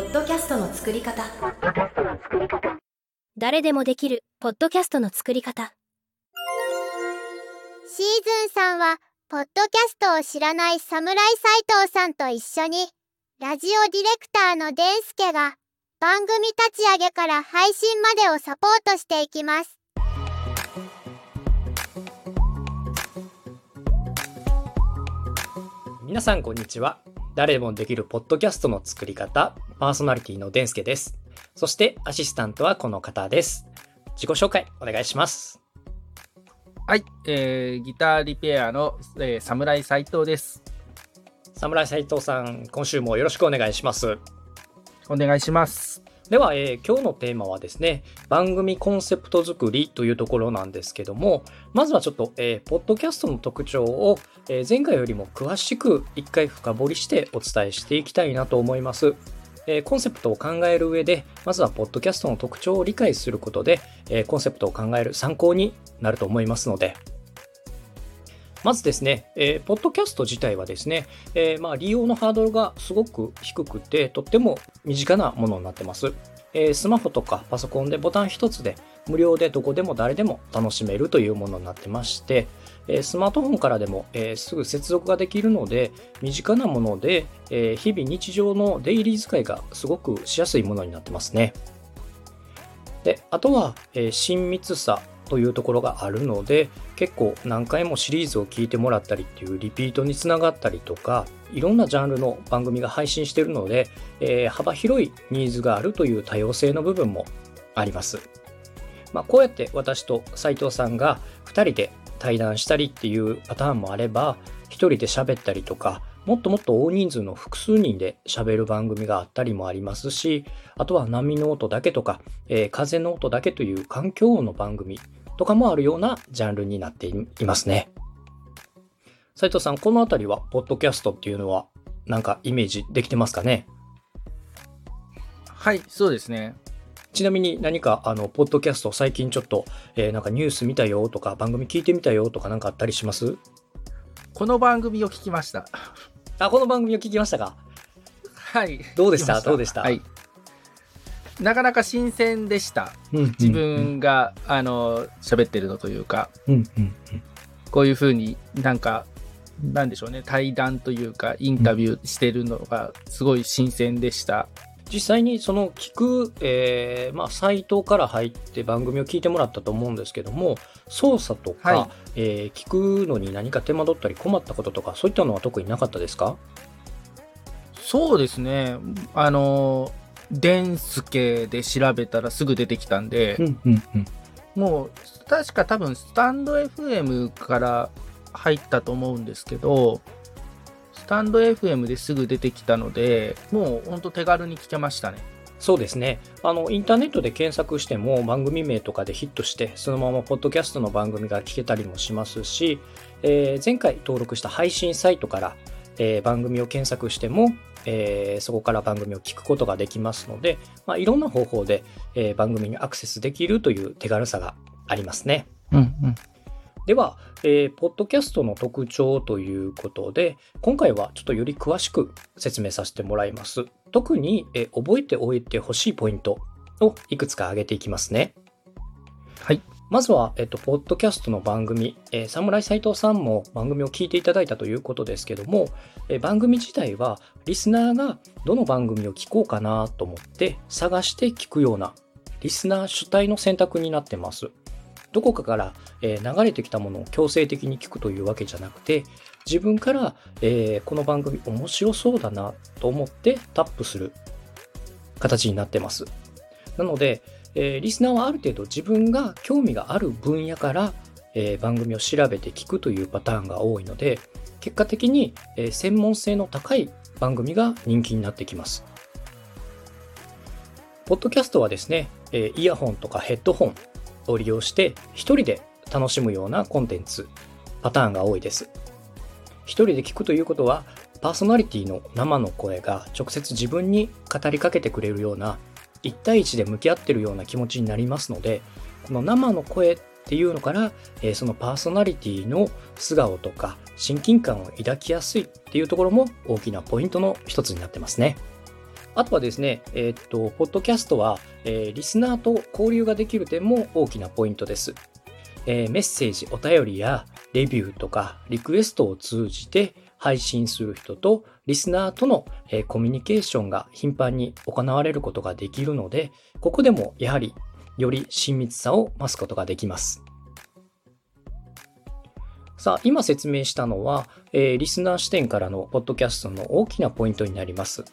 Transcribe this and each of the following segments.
ッドキャストの作り方。誰でもできるポッドキャストの作り方。シーズンさんはポッドキャストを知らない侍斎藤さんと一緒にラジオディレクターのデンスケが番組立ち上げから配信までをサポートしていきます。皆さんこんにちは誰でもできるポッドキャストの作り方パーソナリティのデンスケですそしてアシスタントはこの方です自己紹介お願いしますはい、えー、ギターリペアの、えー、侍斉藤です。侍斉藤さん今週もよろしくお願いしますお願いします。では、えー今日のテーマはですね番組コンセプト作りというところなんですけどもまずはちょっと、えーポッドキャストの特徴を、えー前回よりも詳しく一回深掘りしてお伝えしていきたいなと思います。えコンセプトを考える上でまずはポッドキャストの特徴を理解することで、えコンセプトを考える参考になると思いますのでまずですね、えーポッドキャスト自体はですね、えーまあ、利用のハードルがすごく低くて、とっても身近なものになってます。えースマホとかパソコンでボタン一つで無料でどこでも誰でも楽しめるというものになってまして、えースマートフォンからでも、えーすぐ接続ができるので、身近なもので、えー日々日常のデイリー使いがすごくしやすいものになってますね。で、あとは、えー親密さというところがあるので、結構何回もシリーズを聞いてもらったりっていうリピートにつながったりとか、いろんなジャンルの番組が配信してるので、えー幅広いニーズがあるという多様性の部分もあります。まあ、こうやって私と斉藤さんが2人で対談したりっていうパターンもあれば、1人で喋ったりとか、もっともっと大人数の複数人で喋る番組があったりもありますし、あとは波の音だけとか、えー風の音だけという環境音の番組とかもあるようなジャンルになっていますね。斉藤さん、このあたりは、ポッドキャストっていうのは、なんかイメージできてますかね？はい、そうですね。ちなみに何か、あの、ポッドキャスト最近ちょっと、えーなんかニュース見たよとか、番組聞いてみたよとかなんかあったりします？この番組を聞きました。あ、この番組を聞きましたかはい。どうでした？どうでした？はい。なかなか新鮮でした。うん自分が、あの、喋ってるのというか、うんうんうんこういうふうになんか、なんでしょうね、対談というか、インタビューしてるのが、すごい新鮮でした。実際にその聞く、えーまあ、サイトから入って番組を聞いてもらったと思うんですけども操作とか、はいえー聞くのに何か手間取ったり困ったこととかそういったのは特になかったですか？そうですね。あの、デンスケで調べたらすぐ出てきたんで、んうんうんもう、確か多分、スタンド FM から入ったと思うんですけど、スタンド FM ですぐ出てきたので、もう本当手軽に聞けましたね。そうですねあのインターネットで検索しても番組名とかでヒットしてそのままポッドキャストの番組が聞けたりもしますし、えー前回登録した配信サイトから、えー番組を検索しても、えーそこから番組を聞くことができますので、まあ、いろんな方法で、えー番組にアクセスできるという手軽さがありますね。うんうん。では、えーポッドキャストの特徴ということで、今回はちょっとより詳しく説明させてもらいます。特に、えー覚えておいてほしいポイントをいくつか挙げていきますね。はい。まずは、えっと、ポッドキャストの番組、えー、侍斎藤さんも番組を聞いていただいたということですけども、えー番組自体はリスナーがどの番組を聞こうかなと思って探して聞くようなリスナー主体の選択になってます。どこかから、えー流れてきたものを強制的に聞くというわけじゃなくて、自分から、えーこの番組面白そうだなと思ってタップする形になってます。なので、えーリスナーはある程度自分が興味がある分野から、えー番組を調べて聞くというパターンが多いので、結果的に、えー専門性の高い番組が人気になってきます。ポッドキャストはですね、えーイヤホンとかヘッドホンを利用して一人で楽しむようなコンテンツ、パターンが多いです。一人で聞くということは、パーソナリティの生の声が直接自分に語りかけてくれるような、一対一で向き合ってるような気持ちになりますので、この生の声っていうのから、えーそのパーソナリティの素顔とか親近感を抱きやすいっていうところも大きなポイントの一つになってますね。あとはですね、えーっと、ポッドキャストは、えーリスナーと交流ができる点も大きなポイントです。えメッセージ、お便りやレビューとかリクエストを通じて配信する人とリスナーとの、コミュニケーションが頻繁に行われることができるので、ここでもやはりより親密さを増すことができます。さあ、今説明したのは、えリスナー視点からのポッドキャストの大きなポイントになります。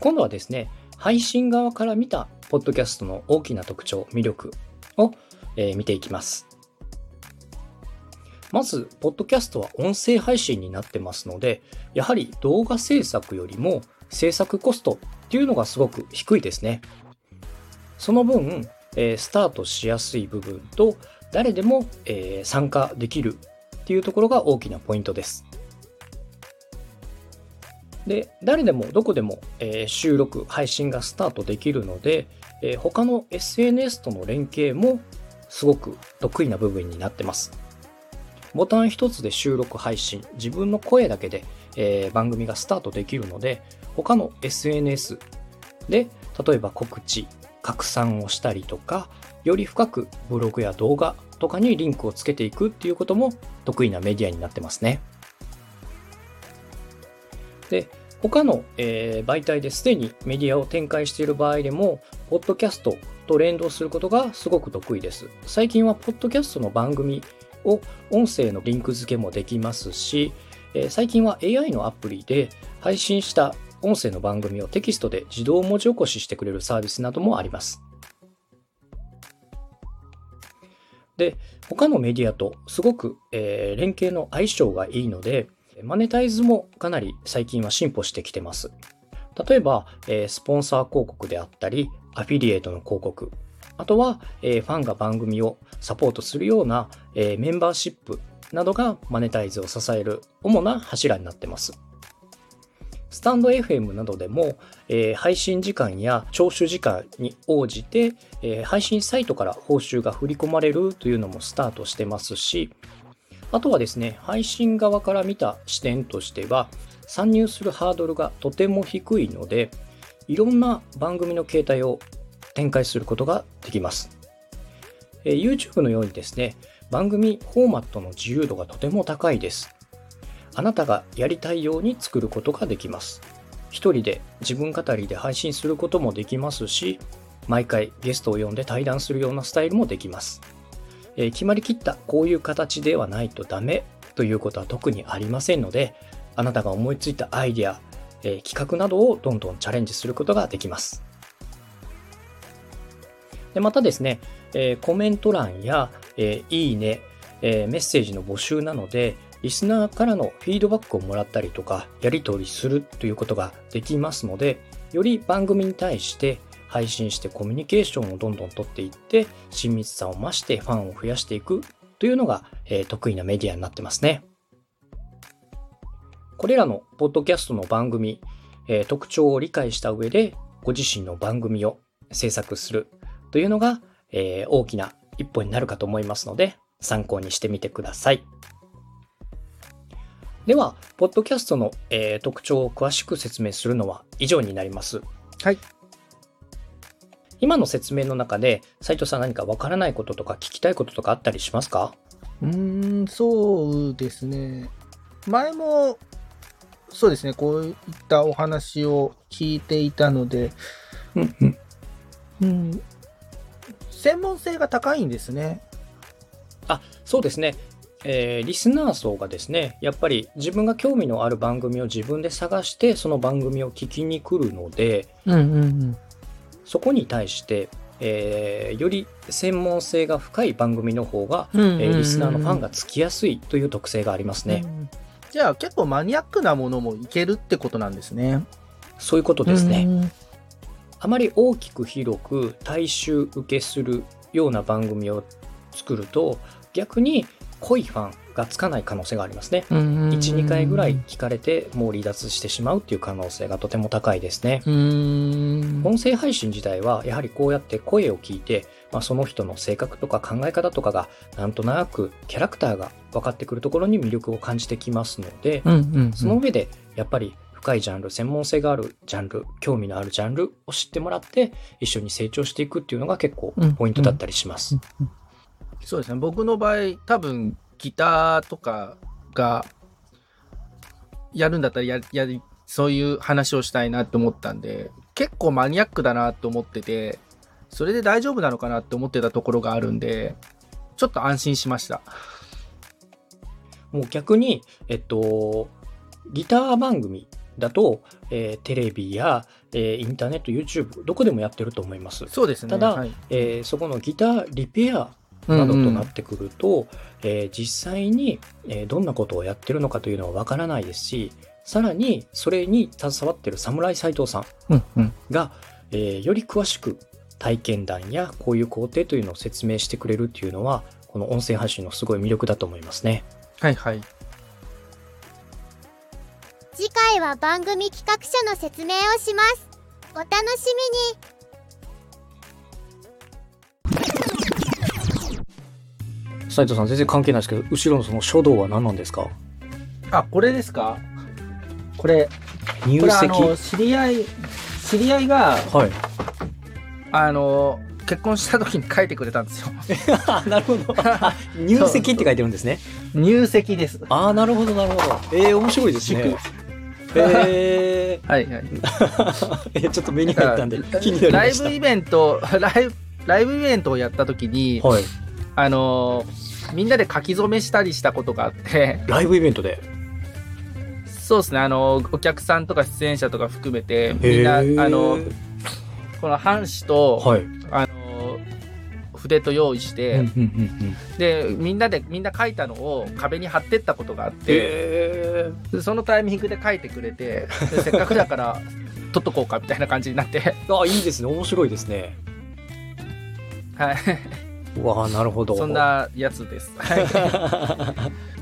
今度はですね、配信側から見たポッドキャストの大きな特徴、魅力を、え見ていきます。まず、ポッドキャストは音声配信になってますので、やはり動画制作よりも制作コストっていうのがすごく低いですね。その分、えースタートしやすい部分と、誰でも、えー参加できるっていうところが大きなポイントです。で、誰でもどこでも、えー収録、配信がスタートできるので、えー他の SNS との連携もすごく得意な部分になってます。ボタン一つで収録配信、自分の声だけで、えー番組がスタートできるので、他の SNS で、例えば告知、拡散をしたりとか、より深くブログや動画とかにリンクをつけていくっていうことも得意なメディアになってますね。で、他の、えー媒体ですでにメディアを展開している場合でも、ポッドキャストと連動することがすごく得意です。最近はポッドキャストの番組を音声のリンク付けもできますし、え最近は AI のアプリで配信した音声の番組をテキストで自動文字起こししてくれるサービスなどもあります。で、他のメディアとすごく、えー連携の相性がいいので、マネタイズもかなり最近は進歩してきてます。例えば、えースポンサー広告であったり、アフィリエイトの広告、あとは、えーファンが番組をサポートするような、えーメンバーシップなどがマネタイズを支える主な柱になってます。スタンド FM などでも、えー配信時間や聴取時間に応じて、えー配信サイトから報酬が振り込まれるというのもスタートしてますし、あとはですね、配信側から見た視点としては、参入するハードルがとても低いので、いろんな番組の形態を展開することができます。え YouTube のようにですね、番組フォーマットの自由度がとても高いです。あなたがやりたいように作ることができます。一人で自分語りで配信することもできますし、毎回ゲストを呼んで対談するようなスタイルもできます。えー決まりきったこういう形ではないとダメということは特にありませんので、あなたが思いついたアイデア、えー企画などをどんどんチャレンジすることができます。でまたですね、えーコメント欄や、えーいいね、えーメッセージの募集なので、リスナーからのフィードバックをもらったりとか、やり取りするということができますので、より番組に対して配信してコミュニケーションをどんどん取っていって、親密さを増してファンを増やしていくというのが、え得意なメディアになってますね。これらのポッドキャストの番組、え特徴を理解した上で、ご自身の番組を制作するというのが、えー大きな一歩になるかと思いますので、参考にしてみてください。では、ポッドキャストの、えー特徴を詳しく説明するのは以上になります。はい。今の説明の中で、斉藤さん何かわからないこととか聞きたいこととかあったりしますか？うーん、そうですね。前も、そうですね、こういったお話を聞いていたので、うんうん。うん、専門性が高いんですね。あ、そうですね。えーリスナー層がですね、やっぱり自分が興味のある番組を自分で探して、その番組を聞きに来るので、うんうんうん。そこに対して、えーより専門性が深い番組の方が、うんうんうんえーリスナーのファンがつきやすいという特性がありますね。うんじゃあ結構マニアックなものもいけるってことなんですね。そういうことですね。うんあまり大きく広く大衆受けするような番組を作ると、逆に濃いファンがつかない可能性がありますね。うんうんうん1、2回ぐらい聞かれてもう離脱してしまうっていう可能性がとても高いですね。音声配信自体はやはりこうやって声を聞いて、まあ、その人の性格とか考え方とかがなんとなくキャラクターが分かってくるところに魅力を感じてきますので、うんうんうんその上でやっぱり深いジャンル、専門性があるジャンル、興味のあるジャンルを知ってもらって、一緒に成長していくっていうのが結構うんポイントだったりします。そうですね。僕の場合、多分、ギターとかが、やるんだったらや、やり、そういう話をしたいなって思ったんで、結構マニアックだなと思ってて、それで大丈夫なのかなって思ってたところがあるんで、ちょっと安心しました。もう逆に、えっと、ギター番組だと、えーテレビや、えーインターネット、YouTube、どこでもやってると思います。そうですね。ただはいえーそこのギターリペアなどとなってくると、えー実際に、えーどんなことをやってるのかというのはわからないですし、さらにそれに携わってる侍斎藤さんうんうんが、えーより詳しく体験談やこういう工程というのを説明してくれるっていうのは、この音声配信のすごい魅力だと思いますね。はいはい。次回は番組企画書の説明をしますお楽し斉藤さん全然関係ないですけど、後ろのその書道は何なんですか？あ、これですか？これ、入これあ籍の、知り合い、知り合いが、はい。あの、結婚した時に書いてくれたんですよ。なるほど。あ 入籍って書いてるんですね。入籍です。ああ、なるほど、なるほど。えー、面白いですね。えはいはい。ー、えちょっと目に入ったんで気になりました。ライブイベント、ライブ、ライブイベントをやった時に、はい。あのみんなで書き初めしたりしたことがあって、ライブイベントで？そうですね、あのお客さんとか出演者とか含めて、みんな、あのこの半紙と、はい。あの筆と用意して、で、みんなで、みんな書いたのを壁に貼ってったことがあって、そのタイミングで書いてくれて、でせっかくだから、取っとこうかみたいな感じになって、ー、あいいですね。面白いですね。はい、うわあ、なるほど。そんなやつです。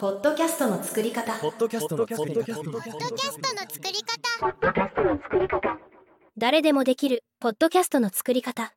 ポッドキャストの作り方。ポッドキャストの作り方。ポッドキャストの作り方。誰でもできるポッドキャストの作り方